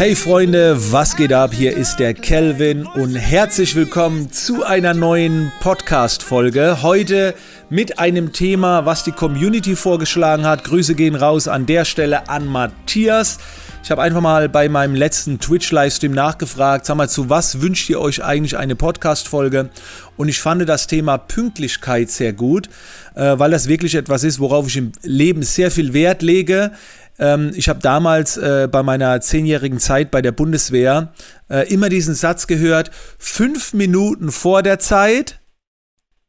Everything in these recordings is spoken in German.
Hey Freunde, was geht ab? Hier ist der Kelvin und herzlich willkommen zu einer neuen Podcast-Folge. Heute mit einem Thema, was die Community vorgeschlagen hat. Grüße gehen raus an der Stelle an Matthias. Ich habe einfach mal bei meinem letzten Twitch-Livestream nachgefragt, sag mal, zu was wünscht ihr euch eigentlich eine Podcast-Folge? Und ich fand das Thema Pünktlichkeit sehr gut, äh, weil das wirklich etwas ist, worauf ich im Leben sehr viel Wert lege. Ähm, ich habe damals äh, bei meiner zehnjährigen Zeit bei der Bundeswehr äh, immer diesen Satz gehört, fünf Minuten vor der Zeit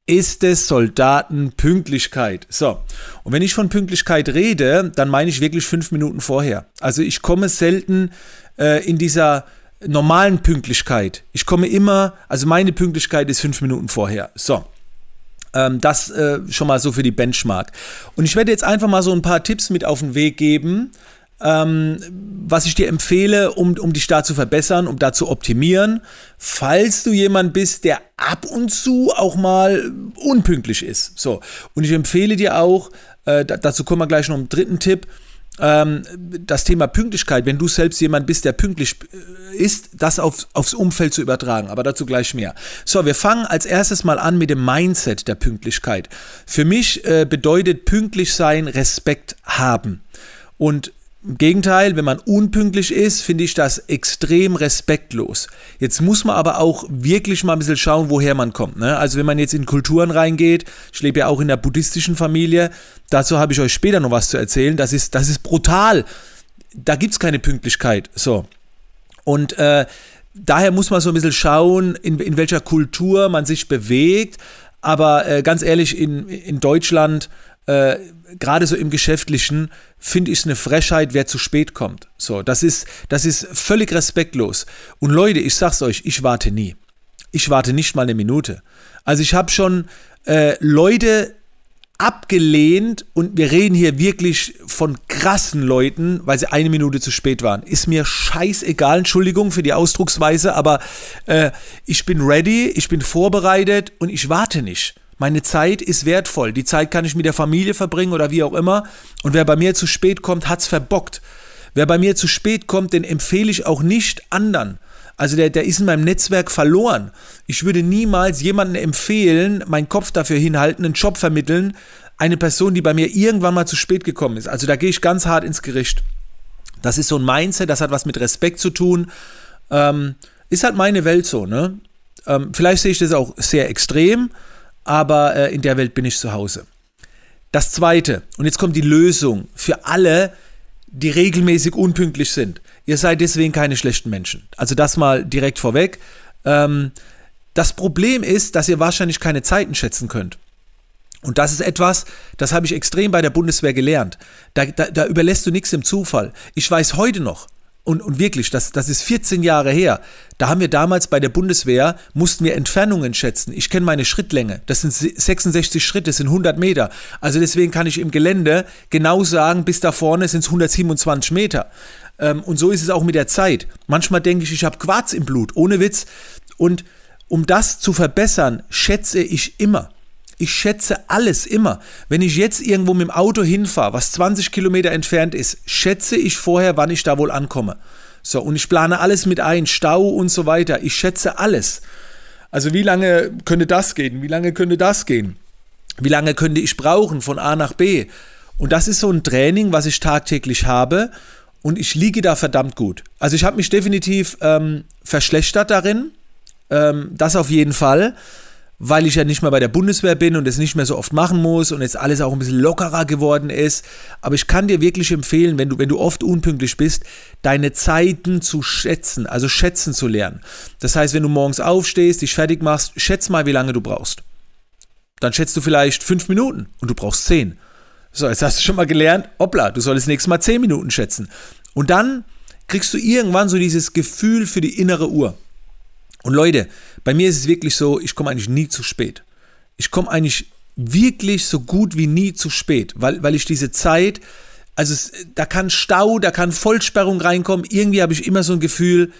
ist es Soldatenpünktlichkeit. So, und wenn ich von Pünktlichkeit rede, dann meine ich wirklich fünf Minuten vorher. Also ich komme selten äh, in dieser normalen Pünktlichkeit. Ich komme immer, also meine Pünktlichkeit ist fünf Minuten vorher. So. Ähm, das äh, schon mal so für die Benchmark. Und ich werde jetzt einfach mal so ein paar Tipps mit auf den Weg geben, ähm, was ich dir empfehle, um, um dich da zu verbessern, um da zu optimieren, falls du jemand bist, der ab und zu auch mal unpünktlich ist. So. Und ich empfehle dir auch, äh, dazu kommen wir gleich noch im dritten Tipp, ähm, das Thema Pünktlichkeit, wenn du selbst jemand bist, der pünktlich äh, ist, das auf, aufs Umfeld zu übertragen. Aber dazu gleich mehr. So, wir fangen als erstes mal an mit dem Mindset der Pünktlichkeit. Für mich äh, bedeutet pünktlich sein Respekt haben. Und im Gegenteil, wenn man unpünktlich ist, finde ich das extrem respektlos. Jetzt muss man aber auch wirklich mal ein bisschen schauen, woher man kommt. Ne? Also wenn man jetzt in Kulturen reingeht, ich lebe ja auch in der buddhistischen Familie, dazu habe ich euch später noch was zu erzählen, das ist, das ist brutal. Da gibt es keine Pünktlichkeit. So. Und äh, daher muss man so ein bisschen schauen, in, in welcher Kultur man sich bewegt. Aber äh, ganz ehrlich, in, in Deutschland äh, gerade so im Geschäftlichen finde ich es eine Frechheit, wer zu spät kommt. So, das ist, das ist völlig respektlos. Und Leute, ich sag's euch, ich warte nie. Ich warte nicht mal eine Minute. Also ich habe schon äh, Leute abgelehnt und wir reden hier wirklich von krassen Leuten, weil sie eine Minute zu spät waren. Ist mir scheißegal, Entschuldigung für die Ausdrucksweise, aber äh, ich bin ready, ich bin vorbereitet und ich warte nicht. Meine Zeit ist wertvoll. Die Zeit kann ich mit der Familie verbringen oder wie auch immer. Und wer bei mir zu spät kommt, hat's verbockt. Wer bei mir zu spät kommt, den empfehle ich auch nicht anderen. Also der, der ist in meinem Netzwerk verloren. Ich würde niemals jemanden empfehlen, meinen Kopf dafür hinhalten, einen Job vermitteln, eine Person, die bei mir irgendwann mal zu spät gekommen ist. Also da gehe ich ganz hart ins Gericht. Das ist so ein Mindset, das hat was mit Respekt zu tun. Ähm, ist halt meine Welt so, ne? Ähm, vielleicht sehe ich das auch sehr extrem aber äh, in der Welt bin ich zu Hause. Das zweite, und jetzt kommt die Lösung für alle, die regelmäßig unpünktlich sind. Ihr seid deswegen keine schlechten Menschen. Also das mal direkt vorweg. Ähm, das Problem ist, dass ihr wahrscheinlich keine Zeiten schätzen könnt. Und das ist etwas, das habe ich extrem bei der Bundeswehr gelernt. Da, da, da überlässt du nichts dem Zufall. Ich weiß heute noch, und, und wirklich, das, das ist 14 Jahre her. Da haben wir damals bei der Bundeswehr, mussten wir Entfernungen schätzen. Ich kenne meine Schrittlänge. Das sind 66 Schritte, das sind 100 Meter. Also deswegen kann ich im Gelände genau sagen, bis da vorne sind es 127 Meter. Ähm, und so ist es auch mit der Zeit. Manchmal denke ich, ich habe Quarz im Blut, ohne Witz. Und um das zu verbessern, schätze ich immer. Ich schätze alles immer. Wenn ich jetzt irgendwo mit dem Auto hinfahre, was 20 Kilometer entfernt ist, schätze ich vorher, wann ich da wohl ankomme. So, und ich plane alles mit ein, Stau und so weiter. Ich schätze alles. Also wie lange könnte das gehen? Wie lange könnte das gehen? Wie lange könnte ich brauchen von A nach B? Und das ist so ein Training, was ich tagtäglich habe. Und ich liege da verdammt gut. Also ich habe mich definitiv ähm, verschlechtert darin. Ähm, das auf jeden Fall weil ich ja nicht mehr bei der Bundeswehr bin und es nicht mehr so oft machen muss und jetzt alles auch ein bisschen lockerer geworden ist. Aber ich kann dir wirklich empfehlen, wenn du, wenn du oft unpünktlich bist, deine Zeiten zu schätzen, also schätzen zu lernen. Das heißt, wenn du morgens aufstehst, dich fertig machst, schätz mal, wie lange du brauchst. Dann schätzt du vielleicht fünf Minuten und du brauchst zehn. So, jetzt hast du schon mal gelernt, hoppla, du solltest nächstes Mal zehn Minuten schätzen. Und dann kriegst du irgendwann so dieses Gefühl für die innere Uhr. Und Leute, bei mir ist es wirklich so, ich komme eigentlich nie zu spät. Ich komme eigentlich wirklich so gut wie nie zu spät, weil, weil ich diese Zeit, also es, da kann Stau, da kann Vollsperrung reinkommen, irgendwie habe ich immer so ein Gefühl,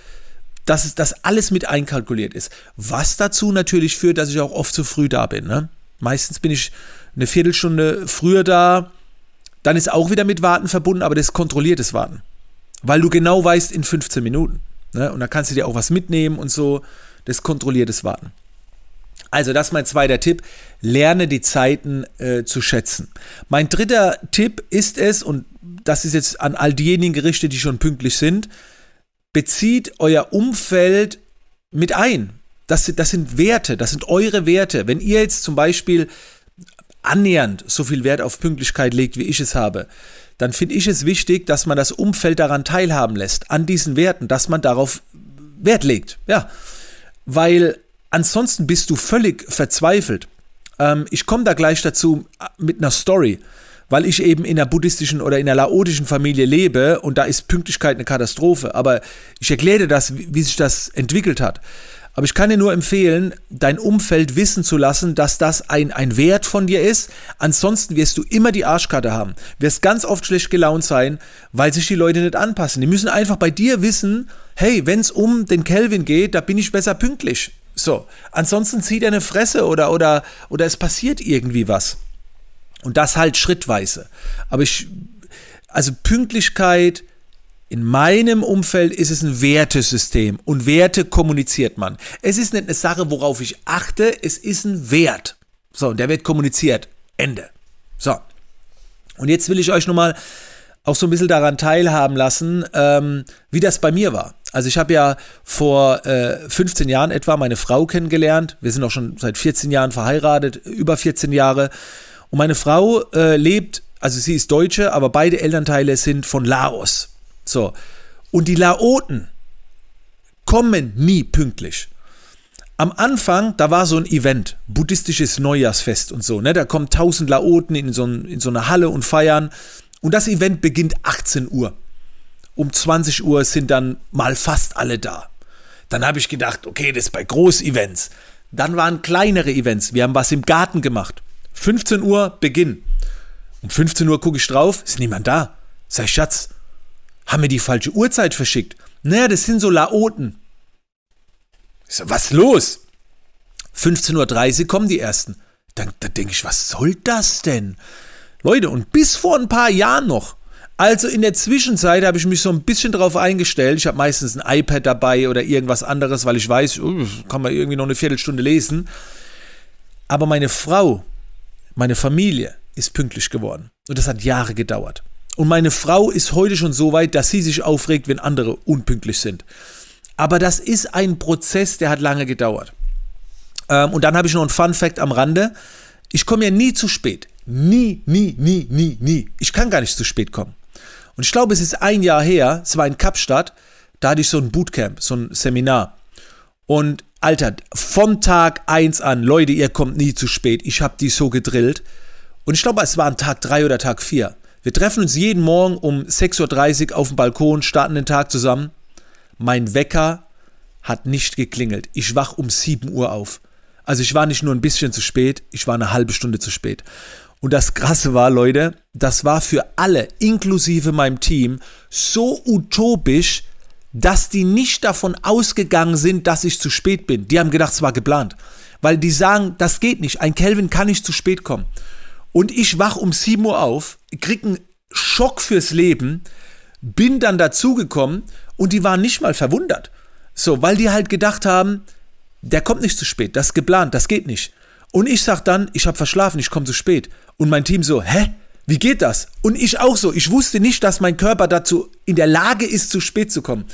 dass es, alles mit einkalkuliert ist. Was dazu natürlich führt, dass ich auch oft zu früh da bin. Ne? Meistens bin ich eine Viertelstunde früher da, dann ist auch wieder mit Warten verbunden, aber das kontrolliertes Warten. weil du genau weißt, in 15 Minuten. Ne? Und da kannst du dir auch was mitnehmen und so. Das kontrolliertes Warten. Also, das ist mein zweiter Tipp. Lerne die Zeiten äh, zu schätzen. Mein dritter Tipp ist es, und das ist jetzt an all diejenigen gerichtet, die schon pünktlich sind, bezieht euer Umfeld mit ein. Das, das sind Werte, das sind eure Werte. Wenn ihr jetzt zum Beispiel annähernd so viel Wert auf Pünktlichkeit legt, wie ich es habe, dann finde ich es wichtig, dass man das Umfeld daran teilhaben lässt, an diesen Werten, dass man darauf Wert legt. Ja, weil ansonsten bist du völlig verzweifelt. Ähm, ich komme da gleich dazu äh, mit einer Story, weil ich eben in einer buddhistischen oder in einer laotischen Familie lebe und da ist Pünktlichkeit eine Katastrophe. Aber ich erkläre das, wie, wie sich das entwickelt hat. Aber ich kann dir nur empfehlen, dein Umfeld wissen zu lassen, dass das ein, ein Wert von dir ist. Ansonsten wirst du immer die Arschkarte haben. Wirst ganz oft schlecht gelaunt sein, weil sich die Leute nicht anpassen. Die müssen einfach bei dir wissen, hey, wenn es um den Kelvin geht, da bin ich besser pünktlich. So. Ansonsten zieht er eine Fresse oder, oder, oder es passiert irgendwie was. Und das halt schrittweise. Aber ich, also Pünktlichkeit, in meinem Umfeld ist es ein Wertesystem und Werte kommuniziert man. Es ist nicht eine Sache, worauf ich achte, es ist ein Wert. So, und der wird kommuniziert. Ende. So. Und jetzt will ich euch nochmal auch so ein bisschen daran teilhaben lassen, ähm, wie das bei mir war. Also ich habe ja vor äh, 15 Jahren etwa meine Frau kennengelernt. Wir sind auch schon seit 14 Jahren verheiratet, über 14 Jahre. Und meine Frau äh, lebt, also sie ist Deutsche, aber beide Elternteile sind von Laos. So. Und die Laoten kommen nie pünktlich. Am Anfang, da war so ein Event, buddhistisches Neujahrsfest und so, ne? Da kommen tausend Laoten in so, in so eine Halle und feiern. Und das Event beginnt 18 Uhr. Um 20 Uhr sind dann mal fast alle da. Dann habe ich gedacht, okay, das ist bei Großevents. Dann waren kleinere Events. Wir haben was im Garten gemacht. 15 Uhr Beginn. Um 15 Uhr gucke ich drauf, ist niemand da. Ich, Schatz, haben wir die falsche Uhrzeit verschickt? Naja, das sind so Laoten. Ich so, was los? 15.30 Uhr kommen die ersten. Dann, dann denke ich, was soll das denn? Leute, und bis vor ein paar Jahren noch. Also in der Zwischenzeit habe ich mich so ein bisschen drauf eingestellt. Ich habe meistens ein iPad dabei oder irgendwas anderes, weil ich weiß, uh, kann man irgendwie noch eine Viertelstunde lesen. Aber meine Frau, meine Familie ist pünktlich geworden. Und das hat Jahre gedauert. Und meine Frau ist heute schon so weit, dass sie sich aufregt, wenn andere unpünktlich sind. Aber das ist ein Prozess, der hat lange gedauert. Ähm, und dann habe ich noch ein Fun Fact am Rande. Ich komme ja nie zu spät. Nie, nie, nie, nie, nie. Ich kann gar nicht zu spät kommen. Und ich glaube, es ist ein Jahr her, es war in Kapstadt, da hatte ich so ein Bootcamp, so ein Seminar. Und Alter, von Tag 1 an, Leute, ihr kommt nie zu spät. Ich habe die so gedrillt. Und ich glaube, es war an Tag 3 oder Tag 4. Wir treffen uns jeden Morgen um 6.30 Uhr auf dem Balkon, starten den Tag zusammen. Mein Wecker hat nicht geklingelt. Ich wach um 7 Uhr auf. Also ich war nicht nur ein bisschen zu spät, ich war eine halbe Stunde zu spät. Und das Krasse war, Leute, das war für alle, inklusive meinem Team, so utopisch, dass die nicht davon ausgegangen sind, dass ich zu spät bin. Die haben gedacht, es war geplant. Weil die sagen, das geht nicht. Ein Kelvin kann nicht zu spät kommen. Und ich wach um 7 Uhr auf, krieg einen Schock fürs Leben, bin dann dazugekommen und die waren nicht mal verwundert. So, weil die halt gedacht haben, der kommt nicht zu spät, das ist geplant, das geht nicht. Und ich sag dann, ich habe verschlafen, ich komme zu spät. Und mein Team so, hä? Wie geht das? Und ich auch so, ich wusste nicht, dass mein Körper dazu in der Lage ist, zu spät zu kommen.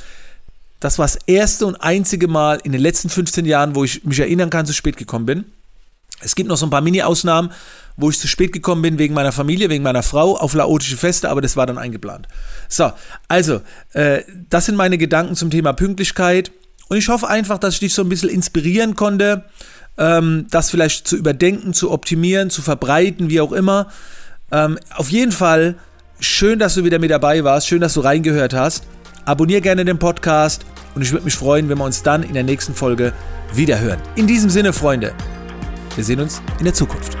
Das war das erste und einzige Mal in den letzten 15 Jahren, wo ich mich erinnern kann, zu spät gekommen bin. Es gibt noch so ein paar Mini-Ausnahmen, wo ich zu spät gekommen bin wegen meiner Familie, wegen meiner Frau auf laotische Feste, aber das war dann eingeplant. So, also, äh, das sind meine Gedanken zum Thema Pünktlichkeit. Und ich hoffe einfach, dass ich dich so ein bisschen inspirieren konnte, ähm, das vielleicht zu überdenken, zu optimieren, zu verbreiten, wie auch immer. Ähm, auf jeden Fall schön, dass du wieder mit dabei warst, schön, dass du reingehört hast. Abonnier gerne den Podcast und ich würde mich freuen, wenn wir uns dann in der nächsten Folge wiederhören. In diesem Sinne, Freunde, wir sehen uns in der Zukunft.